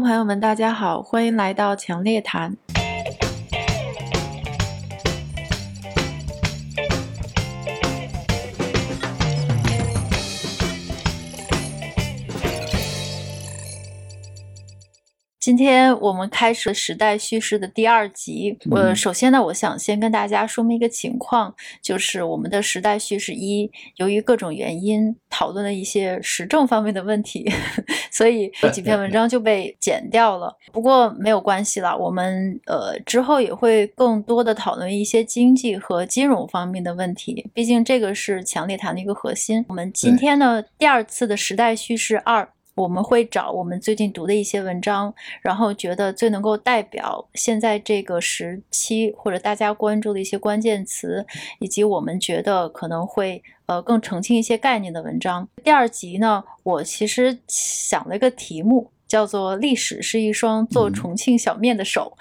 朋友们，大家好，欢迎来到强烈谈。今天我们开始时代叙事的第二集。呃，首先呢，我想先跟大家说明一个情况，就是我们的时代叙事一，由于各种原因，讨论了一些时政方面的问题，所以这几篇文章就被剪掉了。不过没有关系了，我们呃之后也会更多的讨论一些经济和金融方面的问题，毕竟这个是强烈谈的一个核心。我们今天呢，第二次的时代叙事二。我们会找我们最近读的一些文章，然后觉得最能够代表现在这个时期或者大家关注的一些关键词，以及我们觉得可能会呃更澄清一些概念的文章。第二集呢，我其实想了一个题目，叫做“历史是一双做重庆小面的手”，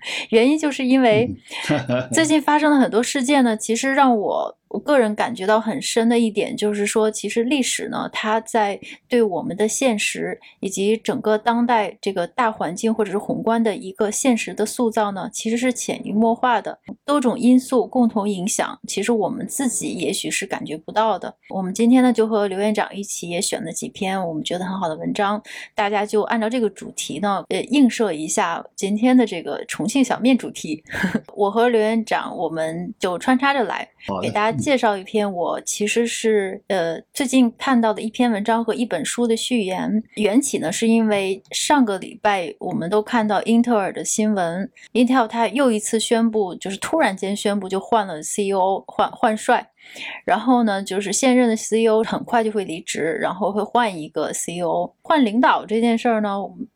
原因就是因为 最近发生了很多事件呢，其实让我。我个人感觉到很深的一点，就是说，其实历史呢，它在对我们的现实以及整个当代这个大环境或者是宏观的一个现实的塑造呢，其实是潜移默化的，多种因素共同影响。其实我们自己也许是感觉不到的。我们今天呢，就和刘院长一起也选了几篇我们觉得很好的文章，大家就按照这个主题呢，呃，映射一下今天的这个重庆小面主题。我和刘院长，我们就穿插着来。给大家介绍一篇，我其实是呃最近看到的一篇文章和一本书的序言。缘起呢，是因为上个礼拜我们都看到英特尔的新闻，Intel 它又一次宣布，就是突然间宣布就换了 CEO，换换帅。然后呢，就是现任的 CEO 很快就会离职，然后会换一个 CEO，换领导这件事儿呢，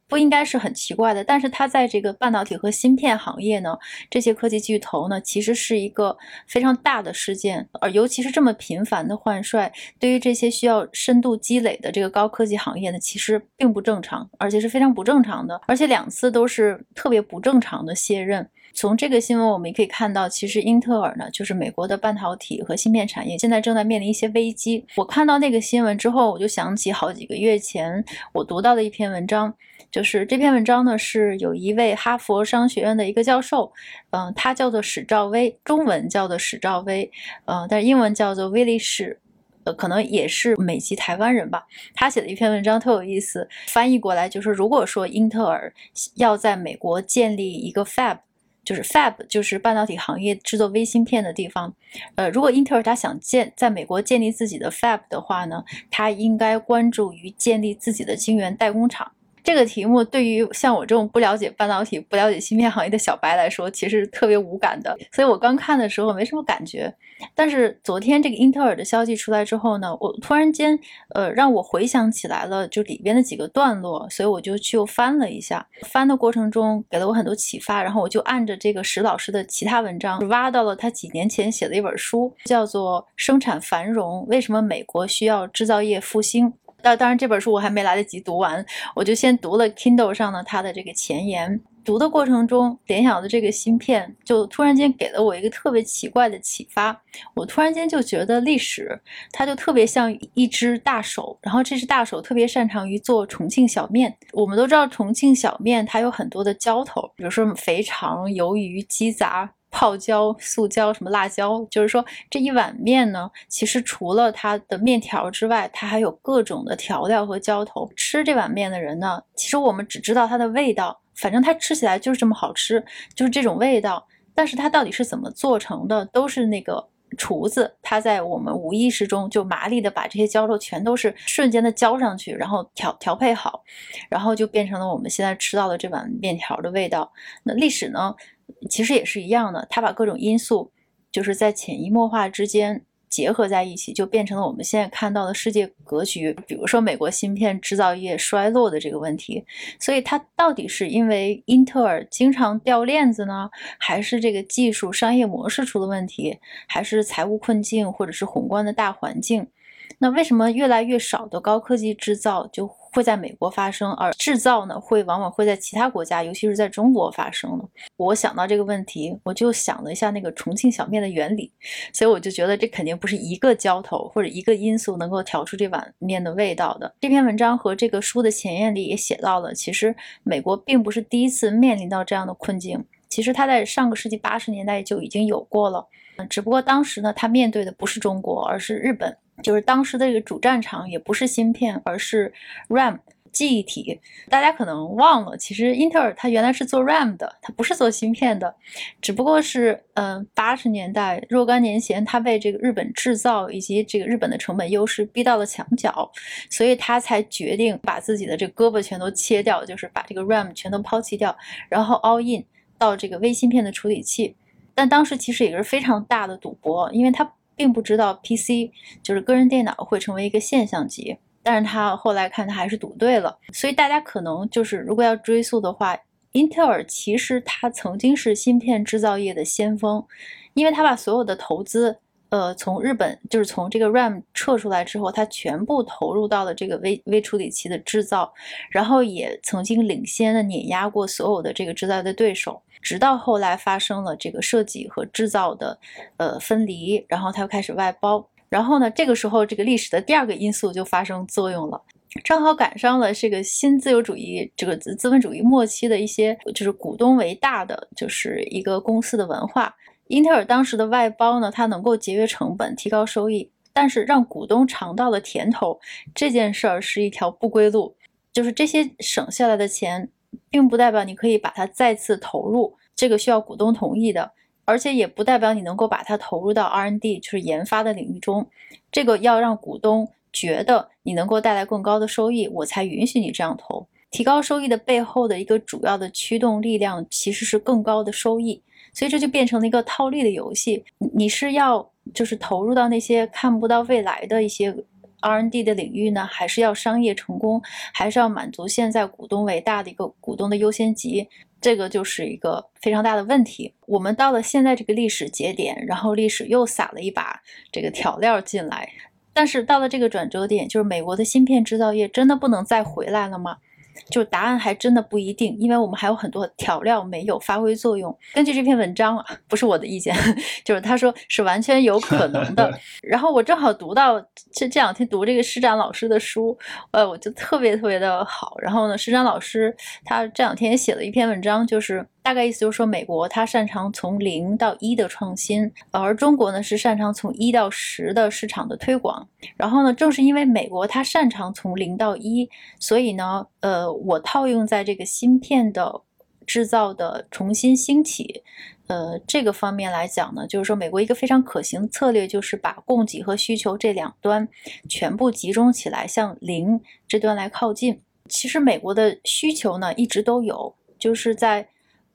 不应该是很奇怪的。但是它在这个半导体和芯片行业呢，这些科技巨头呢，其实是一个非常大的事件，而尤其是这么频繁的换帅，对于这些需要深度积累的这个高科技行业呢，其实并不正常，而且是非常不正常的，而且两次都是特别不正常的卸任。从这个新闻我们也可以看到，其实英特尔呢，就是美国的半导体和芯片产业，现在正在面临一些危机。我看到那个新闻之后，我就想起好几个月前我读到的一篇文章，就是这篇文章呢是有一位哈佛商学院的一个教授，嗯，他叫做史兆威，中文叫做史兆威，嗯，但是英文叫做威利史，呃，可能也是美籍台湾人吧。他写的一篇文章特有意思，翻译过来就是：如果说英特尔要在美国建立一个 Fab。就是 Fab，就是半导体行业制作微芯片的地方。呃，如果英特尔它想建在美国建立自己的 Fab 的话呢，它应该关注于建立自己的晶圆代工厂。这个题目对于像我这种不了解半导体、不了解芯片行业的小白来说，其实特别无感的。所以我刚看的时候没什么感觉。但是昨天这个英特尔的消息出来之后呢，我突然间，呃，让我回想起来了，就里边的几个段落，所以我就去又翻了一下。翻的过程中给了我很多启发，然后我就按着这个石老师的其他文章，挖到了他几年前写的一本书，叫做《生产繁荣：为什么美国需要制造业复兴》。当当然，这本书我还没来得及读完，我就先读了 Kindle 上的它的这个前言。读的过程中，联想的这个芯片就突然间给了我一个特别奇怪的启发。我突然间就觉得历史它就特别像一只大手，然后这只大手特别擅长于做重庆小面。我们都知道重庆小面它有很多的浇头，比如说肥肠、鱿鱼、鸡杂。泡椒、素椒、什么辣椒，就是说这一碗面呢，其实除了它的面条之外，它还有各种的调料和浇头。吃这碗面的人呢，其实我们只知道它的味道，反正它吃起来就是这么好吃，就是这种味道。但是它到底是怎么做成的，都是那个厨子他在我们无意识中就麻利的把这些浇头全都是瞬间的浇上去，然后调调配好，然后就变成了我们现在吃到的这碗面条的味道。那历史呢？其实也是一样的，他把各种因素就是在潜移默化之间结合在一起，就变成了我们现在看到的世界格局。比如说美国芯片制造业衰落的这个问题，所以它到底是因为英特尔经常掉链子呢，还是这个技术商业模式出了问题，还是财务困境，或者是宏观的大环境？那为什么越来越少的高科技制造就会在美国发生，而制造呢会往往会在其他国家，尤其是在中国发生呢？我想到这个问题，我就想了一下那个重庆小面的原理，所以我就觉得这肯定不是一个浇头或者一个因素能够调出这碗面的味道的。这篇文章和这个书的前言里也写到了，其实美国并不是第一次面临到这样的困境，其实它在上个世纪八十年代就已经有过了，只不过当时呢，他面对的不是中国，而是日本。就是当时的这个主战场也不是芯片，而是 RAM 记忆体。大家可能忘了，其实英特尔它原来是做 RAM 的，它不是做芯片的。只不过是，嗯，八十年代若干年前，它被这个日本制造以及这个日本的成本优势逼到了墙角，所以他才决定把自己的这胳膊全都切掉，就是把这个 RAM 全都抛弃掉，然后 all in 到这个微芯片的处理器。但当时其实也是非常大的赌博，因为他。并不知道 PC 就是个人电脑会成为一个现象级，但是他后来看他还是赌对了，所以大家可能就是如果要追溯的话，英特尔其实它曾经是芯片制造业的先锋，因为他把所有的投资，呃，从日本就是从这个 RAM 撤出来之后，他全部投入到了这个微微处理器的制造，然后也曾经领先的碾压过所有的这个制造的对手。直到后来发生了这个设计和制造的呃分离，然后它又开始外包，然后呢，这个时候这个历史的第二个因素就发生作用了，正好赶上了这个新自由主义这个资资本主义末期的一些就是股东为大的就是一个公司的文化。英特尔当时的外包呢，它能够节约成本、提高收益，但是让股东尝到了甜头这件事儿是一条不归路，就是这些省下来的钱。并不代表你可以把它再次投入，这个需要股东同意的，而且也不代表你能够把它投入到 R&D，就是研发的领域中。这个要让股东觉得你能够带来更高的收益，我才允许你这样投。提高收益的背后的一个主要的驱动力量其实是更高的收益，所以这就变成了一个套利的游戏。你是要就是投入到那些看不到未来的一些。R&D 的领域呢，还是要商业成功，还是要满足现在股东为大的一个股东的优先级，这个就是一个非常大的问题。我们到了现在这个历史节点，然后历史又撒了一把这个调料进来，但是到了这个转折点，就是美国的芯片制造业真的不能再回来了吗？就答案还真的不一定，因为我们还有很多调料没有发挥作用。根据这篇文章啊，不是我的意见，就是他说是完全有可能的。然后我正好读到这这两天读这个施展老师的书，呃，我就特别特别的好。然后呢，施展老师他这两天也写了一篇文章，就是。大概意思就是说，美国它擅长从零到一的创新，而中国呢是擅长从一到十的市场的推广。然后呢，正是因为美国它擅长从零到一，所以呢，呃，我套用在这个芯片的制造的重新兴起，呃，这个方面来讲呢，就是说美国一个非常可行的策略就是把供给和需求这两端全部集中起来，向零这端来靠近。其实美国的需求呢一直都有，就是在。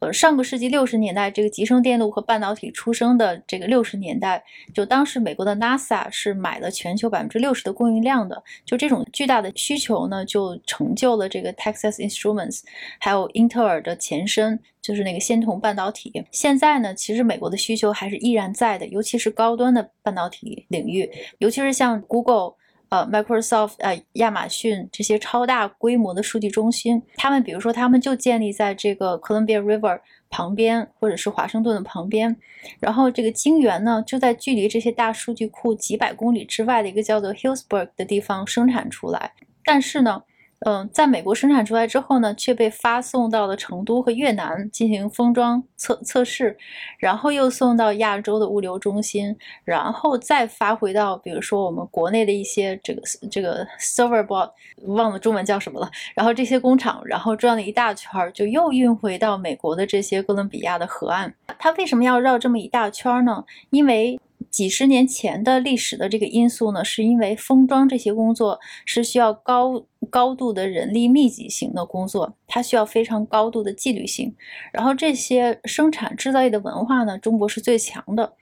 呃上个世纪六十年代，这个集成电路和半导体出生的这个六十年代，就当时美国的 NASA 是买了全球百分之六十的供应量的。就这种巨大的需求呢，就成就了这个 Texas Instruments，还有英特尔的前身，就是那个仙童半导体。现在呢，其实美国的需求还是依然在的，尤其是高端的半导体领域，尤其是像 Google。呃，Microsoft，呃，亚马逊这些超大规模的数据中心，他们比如说，他们就建立在这个 Columbia River 旁边，或者是华盛顿的旁边，然后这个晶圆呢，就在距离这些大数据库几百公里之外的一个叫做 Hillsburg 的地方生产出来，但是呢。嗯，在美国生产出来之后呢，却被发送到了成都和越南进行封装测测试，然后又送到亚洲的物流中心，然后再发回到比如说我们国内的一些这个这个 server board，忘了中文叫什么了。然后这些工厂，然后转了一大圈，就又运回到美国的这些哥伦比亚的河岸。它为什么要绕这么一大圈呢？因为几十年前的历史的这个因素呢，是因为封装这些工作是需要高高度的人力密集型的工作，它需要非常高度的纪律性。然后这些生产制造业的文化呢，中国是最强的。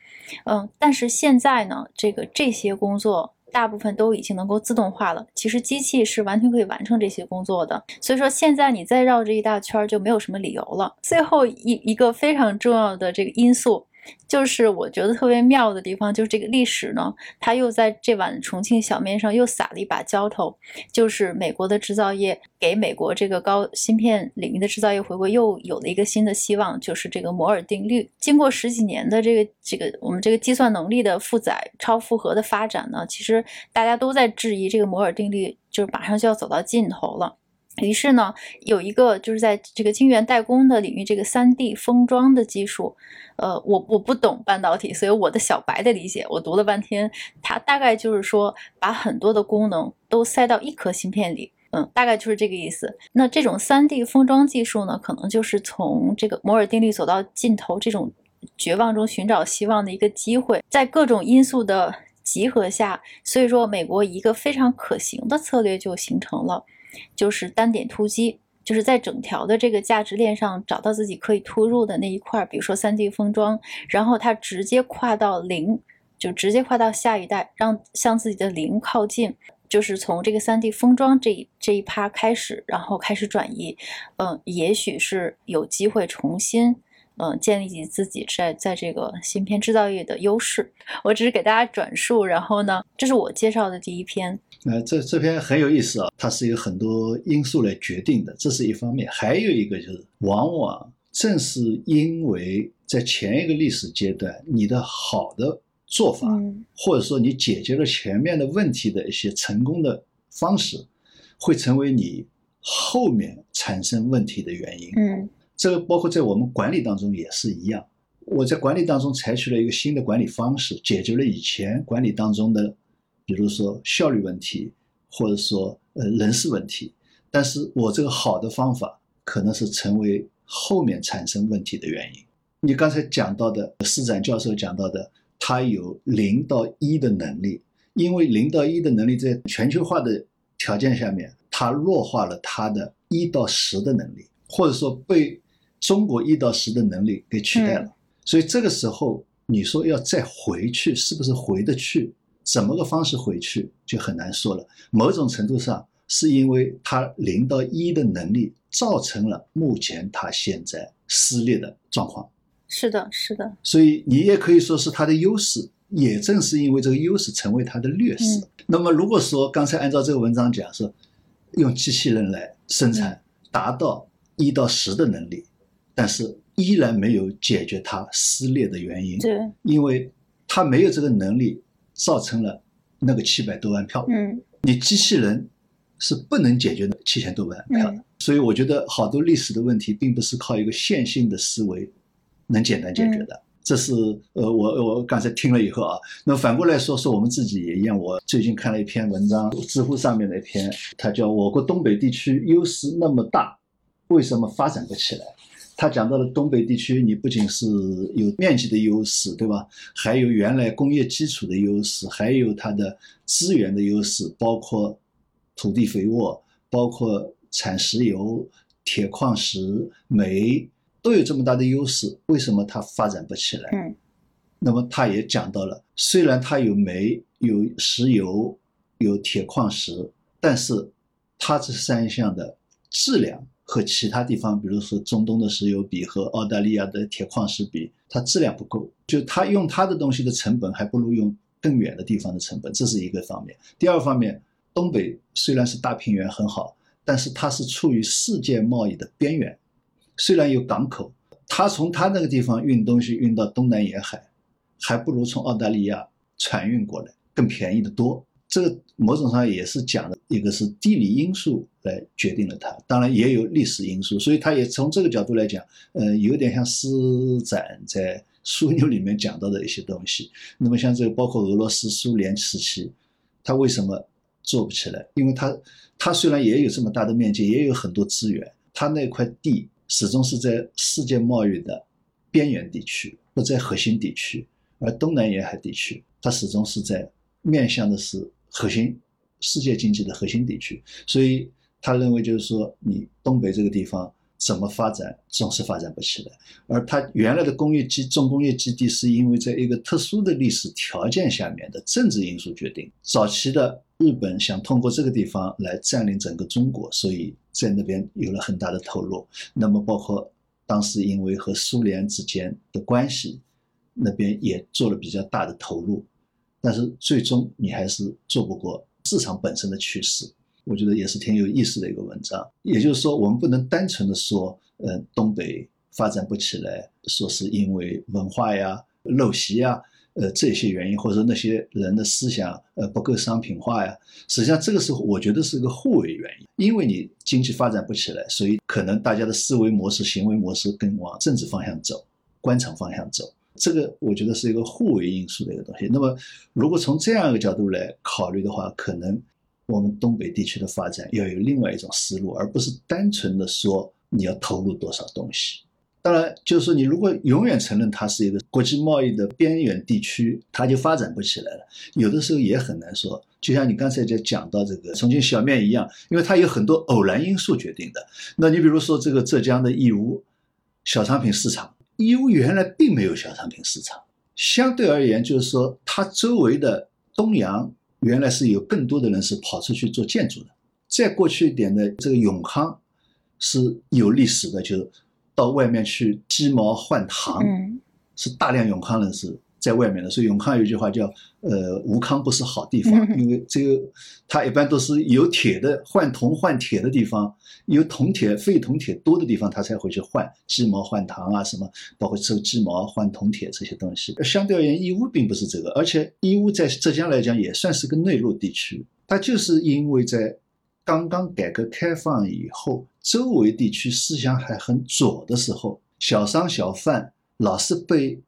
嗯，但是现在呢，这个这些工作大部分都已经能够自动化了，其实机器是完全可以完成这些工作的。所以说现在你再绕这一大圈就没有什么理由了。最后一一个非常重要的这个因素。就是我觉得特别妙的地方，就是这个历史呢，它又在这碗重庆小面上又撒了一把浇头，就是美国的制造业给美国这个高芯片领域的制造业回归又有了一个新的希望，就是这个摩尔定律。经过十几年的这个这个我们这个计算能力的负载超负荷的发展呢，其实大家都在质疑这个摩尔定律就是马上就要走到尽头了。于是呢，有一个就是在这个晶圆代工的领域，这个三 D 封装的技术，呃，我我不懂半导体，所以我的小白的理解，我读了半天，它大概就是说把很多的功能都塞到一颗芯片里，嗯，大概就是这个意思。那这种三 D 封装技术呢，可能就是从这个摩尔定律走到尽头这种绝望中寻找希望的一个机会，在各种因素的集合下，所以说美国一个非常可行的策略就形成了。就是单点突击，就是在整条的这个价值链上找到自己可以突入的那一块，比如说三 D 封装，然后它直接跨到零，就直接跨到下一代，让向自己的零靠近，就是从这个三 D 封装这一这一趴开始，然后开始转移，嗯，也许是有机会重新。嗯，建立起自己在在这个芯片制造业的优势。我只是给大家转述，然后呢，这是我介绍的第一篇。呃，这这篇很有意思啊，它是有很多因素来决定的，这是一方面。还有一个就是，往往正是因为在前一个历史阶段，你的好的做法，或者说你解决了前面的问题的一些成功的方式，会成为你后面产生问题的原因。嗯。这个包括在我们管理当中也是一样。我在管理当中采取了一个新的管理方式，解决了以前管理当中的，比如说效率问题，或者说呃人事问题。但是我这个好的方法可能是成为后面产生问题的原因。你刚才讲到的施展教授讲到的，他有零到一的能力，因为零到一的能力在全球化的条件下面，他弱化了他的一到十的能力，或者说被。中国一到十的能力给取代了，所以这个时候你说要再回去，是不是回得去？怎么个方式回去就很难说了。某种程度上是因为它零到一的能力造成了目前它现在撕裂的状况。是的，是的。所以你也可以说是它的优势，也正是因为这个优势成为它的劣势。那么如果说刚才按照这个文章讲说，用机器人来生产，达到一到十的能力。但是依然没有解决它撕裂的原因，对，因为它没有这个能力，造成了那个七百多万票。嗯，你机器人是不能解决七千多万票的。所以我觉得好多历史的问题，并不是靠一个线性的思维能简单解决的。这是呃，我我刚才听了以后啊，那反过来说说我们自己也一样。我最近看了一篇文章，知乎上面的一篇，它叫《我国东北地区优势那么大，为什么发展不起来》。他讲到了东北地区，你不仅是有面积的优势，对吧？还有原来工业基础的优势，还有它的资源的优势，包括土地肥沃，包括产石油、铁矿石、煤，都有这么大的优势。为什么它发展不起来？嗯。那么他也讲到了，虽然它有煤、有石油、有铁矿石，但是它这三项的质量。和其他地方，比如说中东的石油比，和澳大利亚的铁矿石比，它质量不够，就它用它的东西的成本还不如用更远的地方的成本，这是一个方面。第二方面，东北虽然是大平原很好，但是它是处于世界贸易的边缘，虽然有港口，它从它那个地方运东西运到东南沿海，还不如从澳大利亚船运过来更便宜的多。这个某种上也是讲的一个是地理因素来决定了它，当然也有历史因素，所以它也从这个角度来讲，呃，有点像施展在枢纽里面讲到的一些东西。那么像这个包括俄罗斯、苏联时期，它为什么做不起来？因为它它虽然也有这么大的面积，也有很多资源，它那块地始终是在世界贸易的边缘地区，不在核心地区，而东南沿海地区，它始终是在面向的是。核心世界经济的核心地区，所以他认为就是说，你东北这个地方怎么发展，总是发展不起来。而他原来的工业基重工业基地，是因为在一个特殊的历史条件下面的政治因素决定。早期的日本想通过这个地方来占领整个中国，所以在那边有了很大的投入。那么包括当时因为和苏联之间的关系，那边也做了比较大的投入，但是最终你还是做不过市场本身的趋势。我觉得也是挺有意思的一个文章。也就是说，我们不能单纯的说，呃，东北发展不起来，说是因为文化呀、陋习呀。呃，这些原因，或者那些人的思想，呃，不够商品化呀。实际上，这个是我觉得是个互为原因。因为你经济发展不起来，所以可能大家的思维模式、行为模式更往政治方向走，官场方向走。这个我觉得是一个互为因素的一个东西。那么，如果从这样一个角度来考虑的话，可能我们东北地区的发展要有另外一种思路，而不是单纯的说你要投入多少东西。当然，就是说，你如果永远承认它是一个国际贸易的边缘地区，它就发展不起来了。有的时候也很难说。就像你刚才在讲到这个重庆小面一样，因为它有很多偶然因素决定的。那你比如说这个浙江的义乌小商品市场，义乌原来并没有小商品市场，相对而言，就是说它周围的东阳原来是有更多的人是跑出去做建筑的。再过去一点的这个永康是有历史的，就是。到外面去鸡毛换糖，是大量永康人是在外面的，所以永康有一句话叫“呃，无康不是好地方”，因为这个它一般都是有铁的换铜换铁的地方，有铜铁废铜铁多的地方，他才会去换鸡毛换糖啊，什么包括收鸡毛换铜铁这些东西。相对而言，义乌并不是这个，而且义乌在浙江来讲也算是个内陆地区，它就是因为在。刚刚改革开放以后，周围地区思想还很左的时候，小商小贩老是被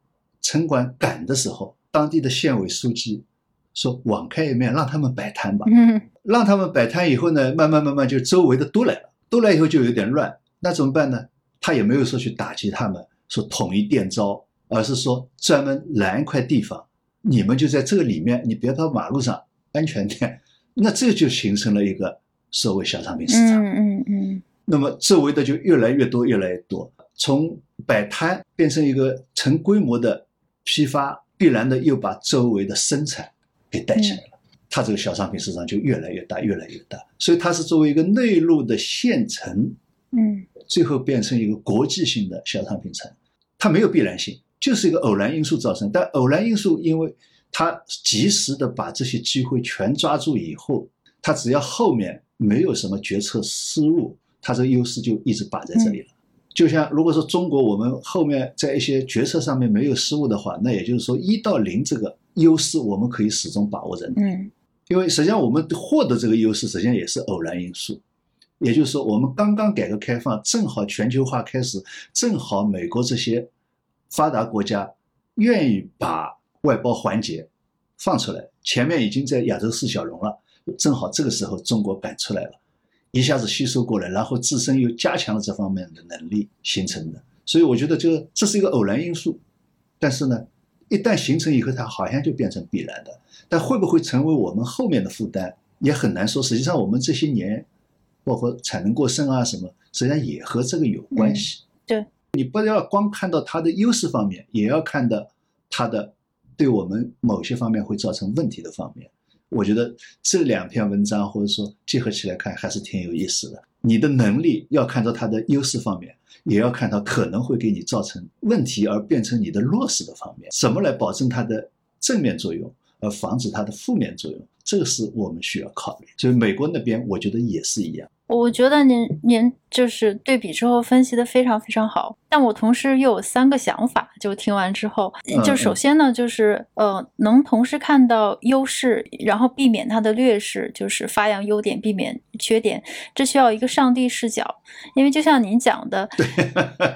城管赶的时候，当地的县委书记说网开一面，让他们摆摊吧。嗯，让他们摆摊以后呢，慢慢慢慢就周围的都来了，都来以后就有点乱，那怎么办呢？他也没有说去打击他们，说统一店招，而是说专门拦一块地方，你们就在这个里面，你别到马路上，安全点。那这就形成了一个。所谓小商品市场，嗯嗯嗯，那么周围的就越来越多，越来越多，从摆摊变成一个成规模的批发，必然的又把周围的生产给带起来了，它这个小商品市场就越来越大，越来越大，所以它是作为一个内陆的县城，嗯，最后变成一个国际性的小商品城，它没有必然性，就是一个偶然因素造成，但偶然因素因为它及时的把这些机会全抓住以后，它只要后面。没有什么决策失误，它这个优势就一直摆在这里了。就像如果说中国我们后面在一些决策上面没有失误的话，那也就是说一到零这个优势我们可以始终把握着。嗯，因为实际上我们获得这个优势实际上也是偶然因素，也就是说我们刚刚改革开放，正好全球化开始，正好美国这些发达国家愿意把外包环节放出来，前面已经在亚洲四小龙了。正好这个时候，中国赶出来了，一下子吸收过来，然后自身又加强了这方面的能力形成的。所以我觉得，这这是一个偶然因素。但是呢，一旦形成以后，它好像就变成必然的。但会不会成为我们后面的负担，也很难说。实际上，我们这些年，包括产能过剩啊什么，实际上也和这个有关系。对，你不要光看到它的优势方面，也要看到它的对我们某些方面会造成问题的方面。我觉得这两篇文章或者说结合起来看还是挺有意思的。你的能力要看到它的优势方面，也要看到可能会给你造成问题而变成你的弱势的方面。怎么来保证它的正面作用，而防止它的负面作用？这个是我们需要考虑。所以美国那边，我觉得也是一样。我觉得您您就是对比之后分析的非常非常好。但我同时又有三个想法，就听完之后，就首先呢，就是呃，能同时看到优势，然后避免它的劣势，就是发扬优点，避免缺点，这需要一个上帝视角。因为就像您讲的，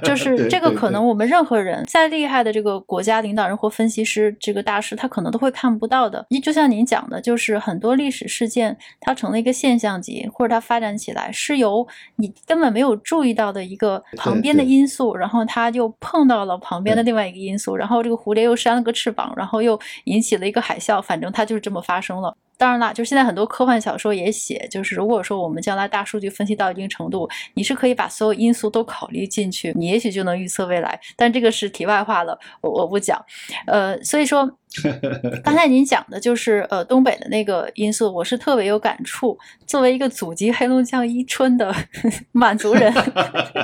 就 是这个可能我们任何人再厉害的这个国家领导人或分析师，这个大师他可能都会看不到的。就像您讲的，就是很多历史事件它成了一个现象级，或者它发展起来是由你根本没有注意到的一个旁边的因素，然后。然后他就碰到了旁边的另外一个因素，然后这个蝴蝶又扇了个翅膀，然后又引起了一个海啸。反正它就是这么发生了。当然啦，就是现在很多科幻小说也写，就是如果说我们将来大数据分析到一定程度，你是可以把所有因素都考虑进去，你也许就能预测未来。但这个是题外话了，我我不讲。呃，所以说 刚才您讲的就是呃东北的那个因素，我是特别有感触。作为一个祖籍黑龙江伊春的 满族人，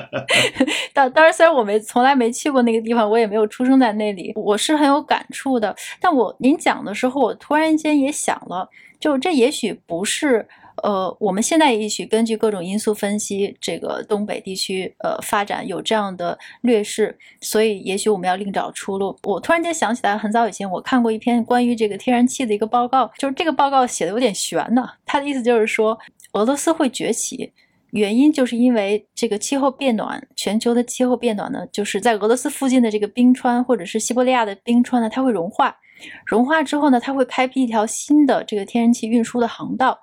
当当然虽然我没从来没去过那个地方，我也没有出生在那里，我是很有感触的。但我您讲的时候，我突然间也想了，就这也许不是。呃，我们现在也许根据各种因素分析，这个东北地区呃发展有这样的劣势，所以也许我们要另找出路。我突然间想起来，很早以前我看过一篇关于这个天然气的一个报告，就是这个报告写的有点悬呢。他的意思就是说，俄罗斯会崛起，原因就是因为这个气候变暖，全球的气候变暖呢，就是在俄罗斯附近的这个冰川或者是西伯利亚的冰川呢，它会融化，融化之后呢，它会开辟一条新的这个天然气运输的航道。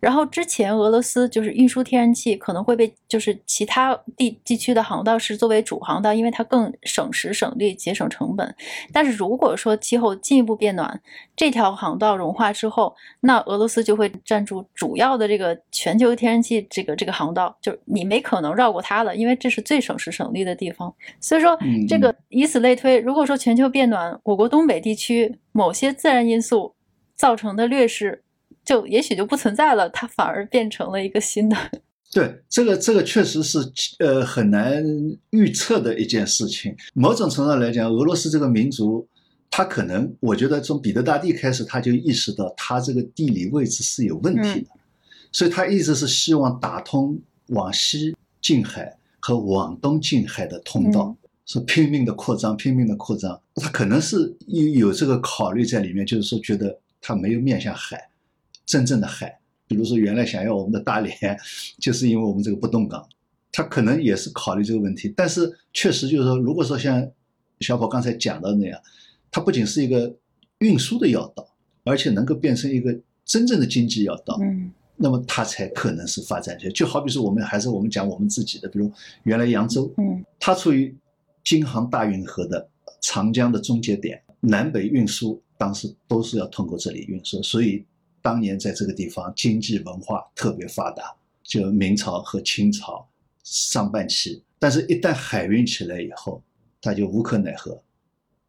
然后之前俄罗斯就是运输天然气可能会被就是其他地地区的航道是作为主航道，因为它更省时省力、节省成本。但是如果说气候进一步变暖，这条航道融化之后，那俄罗斯就会占住主要的这个全球天然气这个这个航道，就是你没可能绕过它了，因为这是最省时省力的地方。所以说，这个以此类推，如果说全球变暖，我国东北地区某些自然因素造成的劣势。就也许就不存在了，它反而变成了一个新的。对，这个这个确实是呃很难预测的一件事情。某种程度上来讲，俄罗斯这个民族，他可能我觉得从彼得大帝开始，他就意识到他这个地理位置是有问题的，所以他一直是希望打通往西近海和往东近海的通道，是拼命的扩张，拼命的扩张。他可能是有有这个考虑在里面，就是说觉得他没有面向海。真正的海，比如说原来想要我们的大连，就是因为我们这个不动港，他可能也是考虑这个问题。但是确实就是说，如果说像小宝刚才讲的那样，它不仅是一个运输的要道，而且能够变成一个真正的经济要道，嗯，那么它才可能是发展起来。就好比说我们还是我们讲我们自己的，比如原来扬州，嗯，它处于京杭大运河的长江的终结点，南北运输当时都是要通过这里运输，所以。当年在这个地方经济文化特别发达，就明朝和清朝上半期，但是，一旦海运起来以后，他就无可奈何，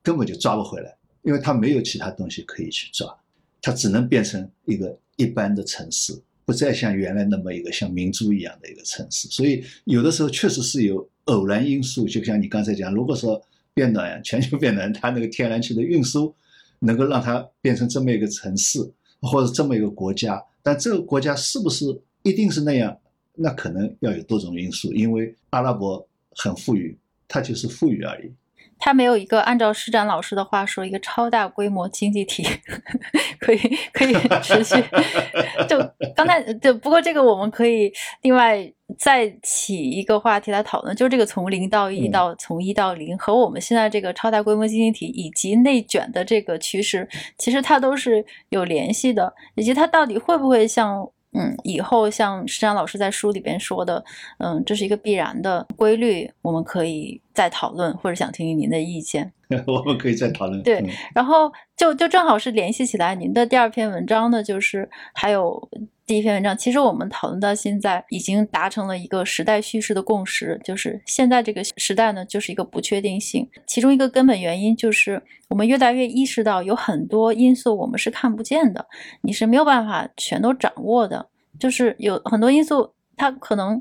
根本就抓不回来，因为他没有其他东西可以去抓，他只能变成一个一般的城市，不再像原来那么一个像明珠一样的一个城市。所以，有的时候确实是有偶然因素，就像你刚才讲，如果说变暖，全球变暖，它那个天然气的运输能够让它变成这么一个城市。或者这么一个国家，但这个国家是不是一定是那样？那可能要有多种因素。因为阿拉伯很富裕，它就是富裕而已。它没有一个按照施展老师的话说，一个超大规模经济体 可以可以持续。就刚才，就不过这个我们可以另外。再起一个话题来讨论，就是这个从零到一到从一到零和我们现在这个超大规模经济体以及内卷的这个趋势，其实它都是有联系的，以及它到底会不会像嗯以后像施展老师在书里边说的，嗯这是一个必然的规律，我们可以再讨论，或者想听听您的意见。我们可以再讨论。对，然后就就正好是联系起来您的第二篇文章呢，就是还有。第一篇文章，其实我们讨论到现在，已经达成了一个时代叙事的共识，就是现在这个时代呢，就是一个不确定性。其中一个根本原因就是，我们越来越意识到，有很多因素我们是看不见的，你是没有办法全都掌握的。就是有很多因素，它可能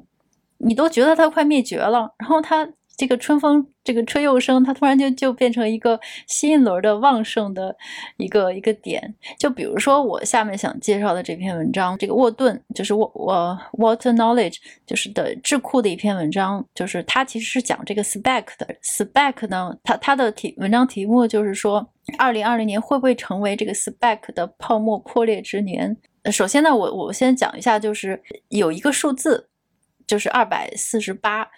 你都觉得它快灭绝了，然后它。这个春风，这个吹又生，它突然就就变成一个新一轮的旺盛的一个一个点。就比如说我下面想介绍的这篇文章，这个沃顿就是沃沃 Water Knowledge 就是的智库的一篇文章，就是它其实是讲这个 spec 的 spec 呢，它它的题文章题目就是说，二零二零年会不会成为这个 spec 的泡沫破裂之年？首先呢，我我先讲一下，就是有一个数字，就是二百四十八。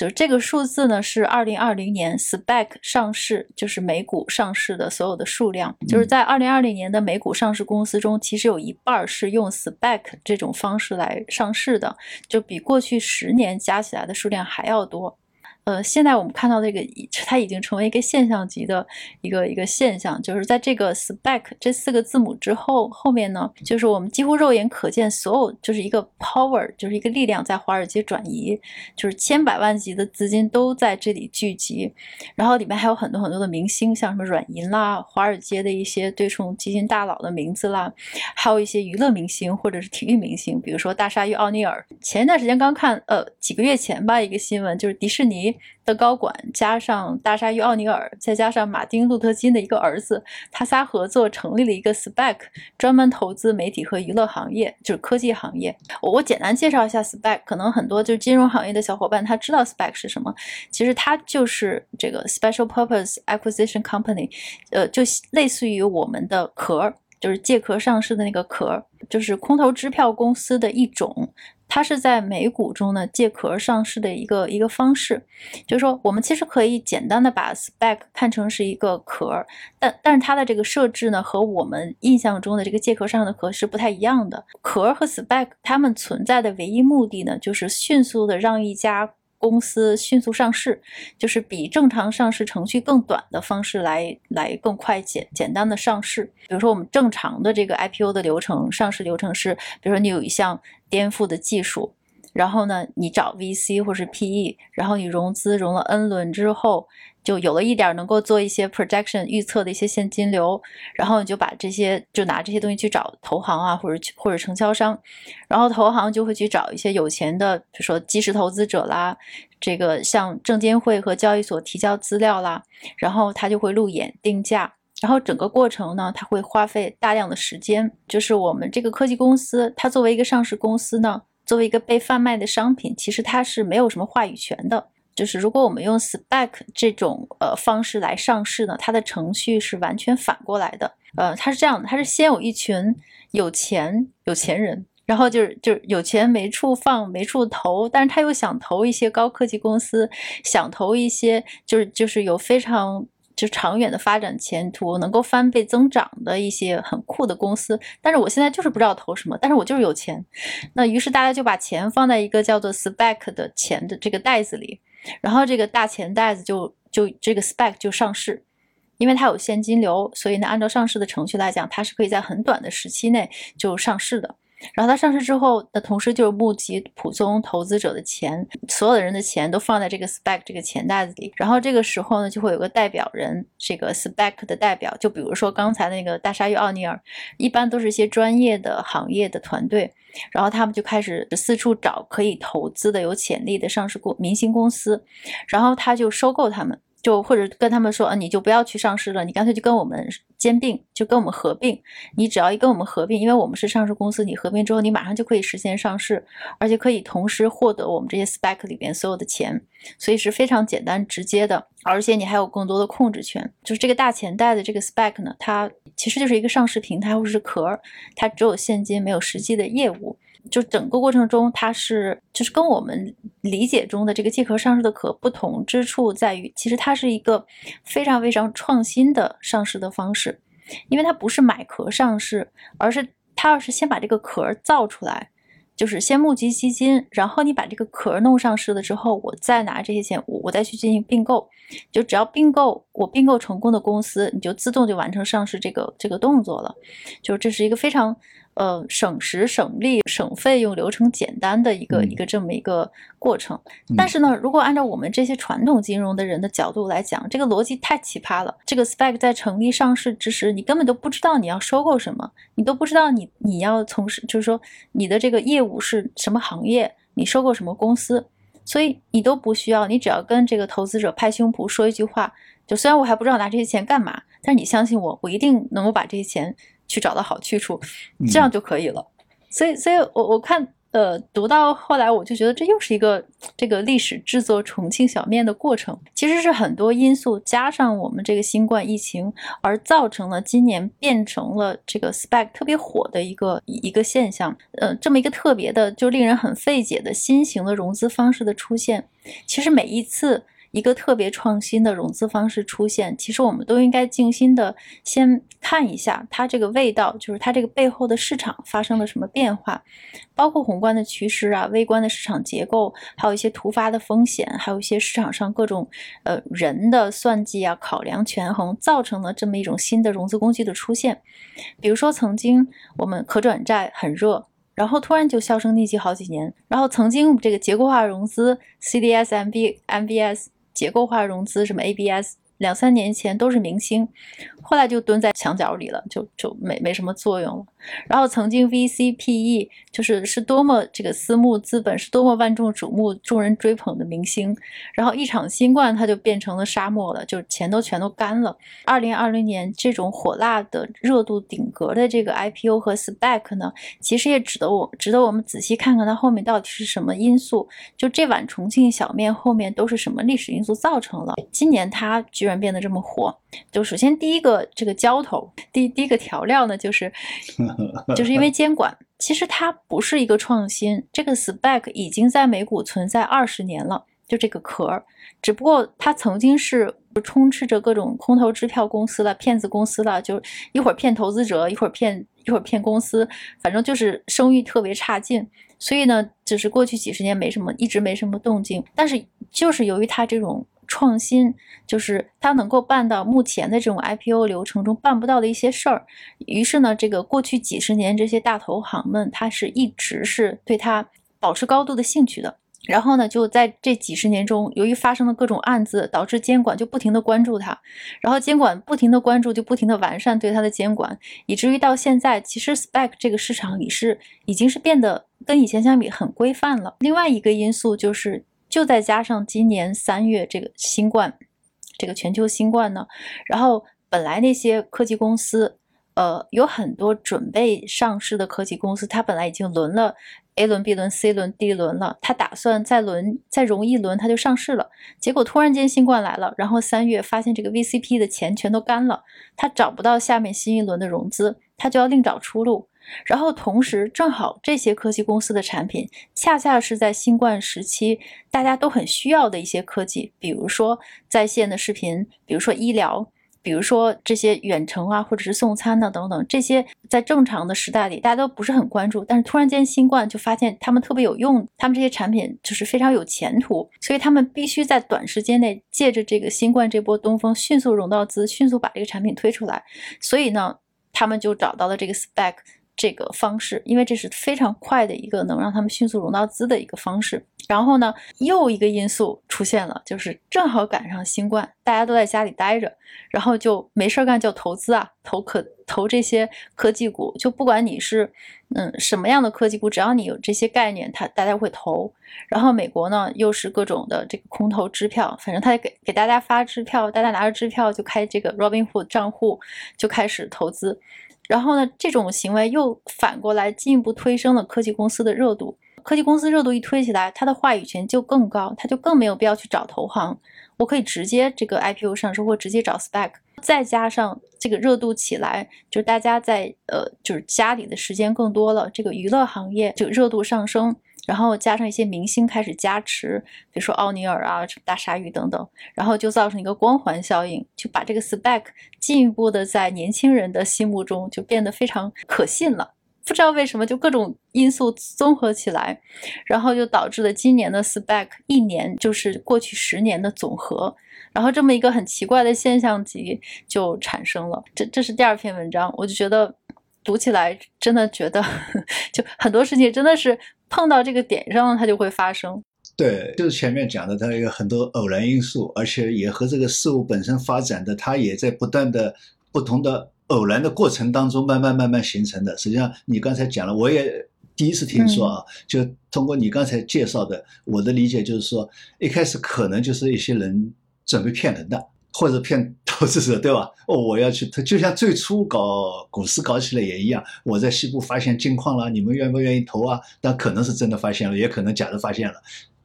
就是这个数字呢，是二零二零年 SPAC 上市，就是美股上市的所有的数量。就是在二零二零年的美股上市公司中，其实有一半是用 SPAC 这种方式来上市的，就比过去十年加起来的数量还要多。呃，现在我们看到这个，它已经成为一个现象级的一个一个现象，就是在这个 spec 这四个字母之后，后面呢，就是我们几乎肉眼可见，所有就是一个 power，就是一个力量在华尔街转移，就是千百万级的资金都在这里聚集，然后里面还有很多很多的明星，像什么软银啦，华尔街的一些对冲基金大佬的名字啦，还有一些娱乐明星或者是体育明星，比如说大鲨鱼奥尼尔。前一段时间刚看，呃，几个月前吧，一个新闻就是迪士尼。的高管加上大鲨鱼奥尼尔，再加上马丁路特金的一个儿子，他仨合作成立了一个 SPAC，专门投资媒体和娱乐行业，就是科技行业。我简单介绍一下 SPAC，可能很多就是金融行业的小伙伴他知道 SPAC 是什么，其实它就是这个 Special Purpose Acquisition Company，呃，就类似于我们的壳，就是借壳上市的那个壳，就是空头支票公司的一种。它是在美股中呢借壳上市的一个一个方式，就是说我们其实可以简单的把 SPAC 看成是一个壳，但但是它的这个设置呢和我们印象中的这个借壳上的壳是不太一样的。壳和 SPAC 它们存在的唯一目的呢，就是迅速的让一家。公司迅速上市，就是比正常上市程序更短的方式来来更快简简单的上市。比如说，我们正常的这个 IPO 的流程，上市流程是，比如说你有一项颠覆的技术，然后呢，你找 VC 或是 PE，然后你融资融了 N 轮之后。就有了一点能够做一些 projection 预测的一些现金流，然后你就把这些就拿这些东西去找投行啊，或者去或者承销商，然后投行就会去找一些有钱的，比如说基石投资者啦，这个向证监会和交易所提交资料啦，然后他就会路演定价，然后整个过程呢，他会花费大量的时间。就是我们这个科技公司，它作为一个上市公司呢，作为一个被贩卖的商品，其实它是没有什么话语权的。就是如果我们用 spec 这种呃方式来上市呢，它的程序是完全反过来的。呃，它是这样的，它是先有一群有钱有钱人，然后就是就是有钱没处放没处投，但是他又想投一些高科技公司，想投一些就是就是有非常就长远的发展前途，能够翻倍增长的一些很酷的公司。但是我现在就是不知道投什么，但是我就是有钱。那于是大家就把钱放在一个叫做 spec 的钱的这个袋子里。然后这个大钱袋子就就这个 spec 就上市，因为它有现金流，所以呢，按照上市的程序来讲，它是可以在很短的时期内就上市的。然后它上市之后，那同时就是募集普通投资者的钱，所有的人的钱都放在这个 spec 这个钱袋子里。然后这个时候呢，就会有个代表人，这个 spec 的代表，就比如说刚才那个大鲨鱼奥尼尔，一般都是一些专业的行业的团队。然后他们就开始四处找可以投资的有潜力的上市公明星公司，然后他就收购他们，就或者跟他们说，啊，你就不要去上市了，你干脆就跟我们兼并，就跟我们合并。你只要一跟我们合并，因为我们是上市公司，你合并之后，你马上就可以实现上市，而且可以同时获得我们这些 spec 里边所有的钱，所以是非常简单直接的，而且你还有更多的控制权。就是这个大钱袋的这个 spec 呢，它。其实就是一个上市平台或者是壳，它只有现金没有实际的业务。就整个过程中，它是就是跟我们理解中的这个借壳上市的壳不同之处在于，其实它是一个非常非常创新的上市的方式，因为它不是买壳上市，而是它要是先把这个壳造出来。就是先募集基金，然后你把这个壳弄上市了之后，我再拿这些钱，我我再去进行并购。就只要并购，我并购成功的公司，你就自动就完成上市这个这个动作了。就这是一个非常。呃，省时省力、省费用、流程简单的一个一个这么一个过程。但是呢，如果按照我们这些传统金融的人的角度来讲，这个逻辑太奇葩了。这个 SPAC 在成立上市之时，你根本都不知道你要收购什么，你都不知道你你要从事，就是说你的这个业务是什么行业，你收购什么公司，所以你都不需要，你只要跟这个投资者拍胸脯说一句话，就虽然我还不知道拿这些钱干嘛，但是你相信我，我一定能够把这些钱。去找到好去处，这样就可以了。所以，所以我我看，呃，读到后来，我就觉得这又是一个这个历史制作重庆小面的过程。其实是很多因素加上我们这个新冠疫情，而造成了今年变成了这个 spec 特别火的一个一个现象。呃，这么一个特别的，就令人很费解的新型的融资方式的出现。其实每一次。一个特别创新的融资方式出现，其实我们都应该静心的先看一下它这个味道，就是它这个背后的市场发生了什么变化，包括宏观的趋势啊、微观的市场结构，还有一些突发的风险，还有一些市场上各种呃人的算计啊、考量权衡，造成了这么一种新的融资工具的出现。比如说，曾经我们可转债很热。然后突然就销声匿迹好几年，然后曾经这个结构化融资 CDS、MB、MBS 结构化融资什么 ABS。两三年前都是明星，后来就蹲在墙角里了，就就没没什么作用了。然后曾经 VCPE 就是是多么这个私募资本是多么万众瞩目、众人追捧的明星，然后一场新冠它就变成了沙漠了，就钱都全都干了。二零二零年这种火辣的热度顶格的这个 IPO 和 SPAC 呢，其实也值得我值得我们仔细看看它后面到底是什么因素。就这碗重庆小面后面都是什么历史因素造成了？今年它居然。然变得这么火，就首先第一个这个浇头，第第一个调料呢，就是 就是因为监管，其实它不是一个创新，这个 spec 已经在美股存在二十年了，就这个壳，只不过它曾经是充斥着各种空头支票公司了、骗子公司了，就一会儿骗投资者，一会儿骗一会儿骗公司，反正就是声誉特别差劲，所以呢，只是过去几十年没什么，一直没什么动静，但是就是由于它这种。创新就是它能够办到目前的这种 IPO 流程中办不到的一些事儿。于是呢，这个过去几十年这些大投行们，他是一直是对它保持高度的兴趣的。然后呢，就在这几十年中，由于发生了各种案子，导致监管就不停的关注它，然后监管不停的关注，就不停的完善对它的监管，以至于到现在，其实 Spec 这个市场已是已经是变得跟以前相比很规范了。另外一个因素就是。就再加上今年三月这个新冠，这个全球新冠呢，然后本来那些科技公司，呃，有很多准备上市的科技公司，它本来已经轮了 A 轮、B 轮、C 轮、D 轮了，它打算再轮再融一轮，它就上市了。结果突然间新冠来了，然后三月发现这个 VCP 的钱全都干了，它找不到下面新一轮的融资，它就要另找出路。然后同时，正好这些科技公司的产品，恰恰是在新冠时期大家都很需要的一些科技，比如说在线的视频，比如说医疗，比如说这些远程啊，或者是送餐的等等，这些在正常的时代里大家都不是很关注，但是突然间新冠就发现他们特别有用，他们这些产品就是非常有前途，所以他们必须在短时间内借着这个新冠这波东风，迅速融到资，迅速把这个产品推出来，所以呢，他们就找到了这个 spec。这个方式，因为这是非常快的一个能让他们迅速融到资的一个方式。然后呢，又一个因素出现了，就是正好赶上新冠，大家都在家里待着，然后就没事干就投资啊，投可投这些科技股，就不管你是嗯什么样的科技股，只要你有这些概念，它大家会投。然后美国呢，又是各种的这个空头支票，反正他给给大家发支票，大家拿着支票就开这个 Robinhood 账户，就开始投资。然后呢，这种行为又反过来进一步推升了科技公司的热度。科技公司热度一推起来，它的话语权就更高，它就更没有必要去找投行，我可以直接这个 IPO 上市或直接找 spec。再加上这个热度起来，就大家在呃就是家里的时间更多了，这个娱乐行业就热度上升。然后加上一些明星开始加持，比如说奥尼尔啊、什么大鲨鱼等等，然后就造成一个光环效应，就把这个 spec 进一步的在年轻人的心目中就变得非常可信了。不知道为什么，就各种因素综合起来，然后就导致了今年的 spec 一年就是过去十年的总和，然后这么一个很奇怪的现象级就产生了。这这是第二篇文章，我就觉得读起来真的觉得，就很多事情真的是。碰到这个点上，它就会发生。对，就是前面讲的，它有很多偶然因素，而且也和这个事物本身发展的，它也在不断的不同的偶然的过程当中，慢慢慢慢形成的。实际上，你刚才讲了，我也第一次听说啊，就通过你刚才介绍的，我的理解就是说，一开始可能就是一些人准备骗人的。或者骗投资者，对吧？哦，我要去投，就像最初搞股市搞起来也一样。我在西部发现金矿了，你们愿不愿意投啊？但可能是真的发现了，也可能假的发现了，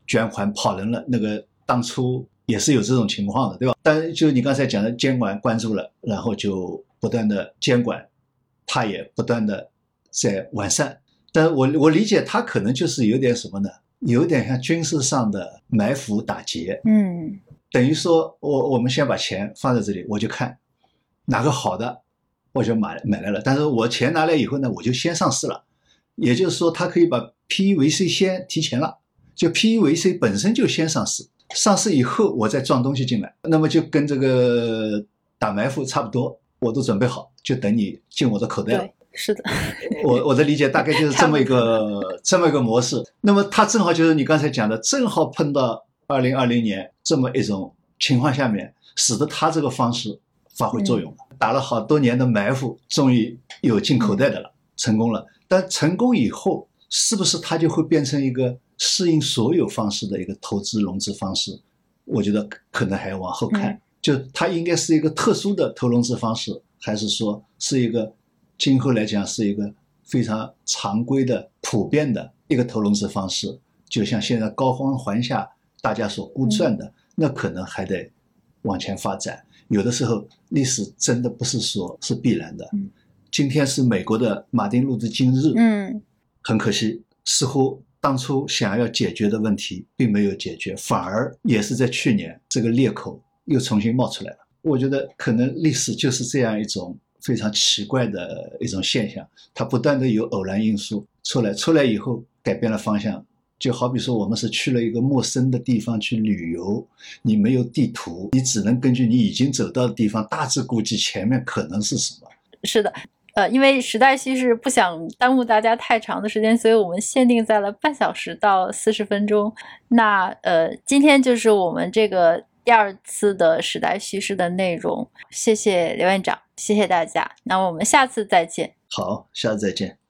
捐款跑人了。那个当初也是有这种情况的，对吧？但就你刚才讲的，监管关注了，然后就不断的监管，它也不断的在完善。但我我理解，它可能就是有点什么呢？有点像军事上的埋伏打劫。嗯。等于说我我们先把钱放在这里，我就看哪个好的，我就买买来了。但是我钱拿来以后呢，我就先上市了，也就是说，它可以把 PEVC 先提前了，就 PEVC 本身就先上市，上市以后我再装东西进来，那么就跟这个打埋伏差不多，我都准备好，就等你进我的口袋了。是的，我我的理解大概就是这么一个 这么一个模式。那么它正好就是你刚才讲的，正好碰到二零二零年这么一种情况下面，使得他这个方式发挥作用了。打了好多年的埋伏，终于有进口袋的了，成功了。但成功以后，是不是它就会变成一个适应所有方式的一个投资融资方式？我觉得可能还要往后看。嗯就它应该是一个特殊的投融资方式，还是说是一个今后来讲是一个非常常规的、普遍的一个投融资方式？就像现在高光环下大家所估算的，那可能还得往前发展。有的时候历史真的不是说是必然的。嗯今天是美国的马丁路德金日，嗯很可惜，似乎当初想要解决的问题并没有解决，反而也是在去年这个裂口又重新冒出来了。我觉得可能历史就是这样一种非常奇怪的一种现象，它不断的有偶然因素出来，出来以后改变了方向。就好比说，我们是去了一个陌生的地方去旅游，你没有地图，你只能根据你已经走到的地方，大致估计前面可能是什么。是的。呃，因为时代叙事不想耽误大家太长的时间，所以我们限定在了半小时到四十分钟。那呃，今天就是我们这个第二次的时代叙事的内容。谢谢刘院长，谢谢大家。那我们下次再见。好，下次再见。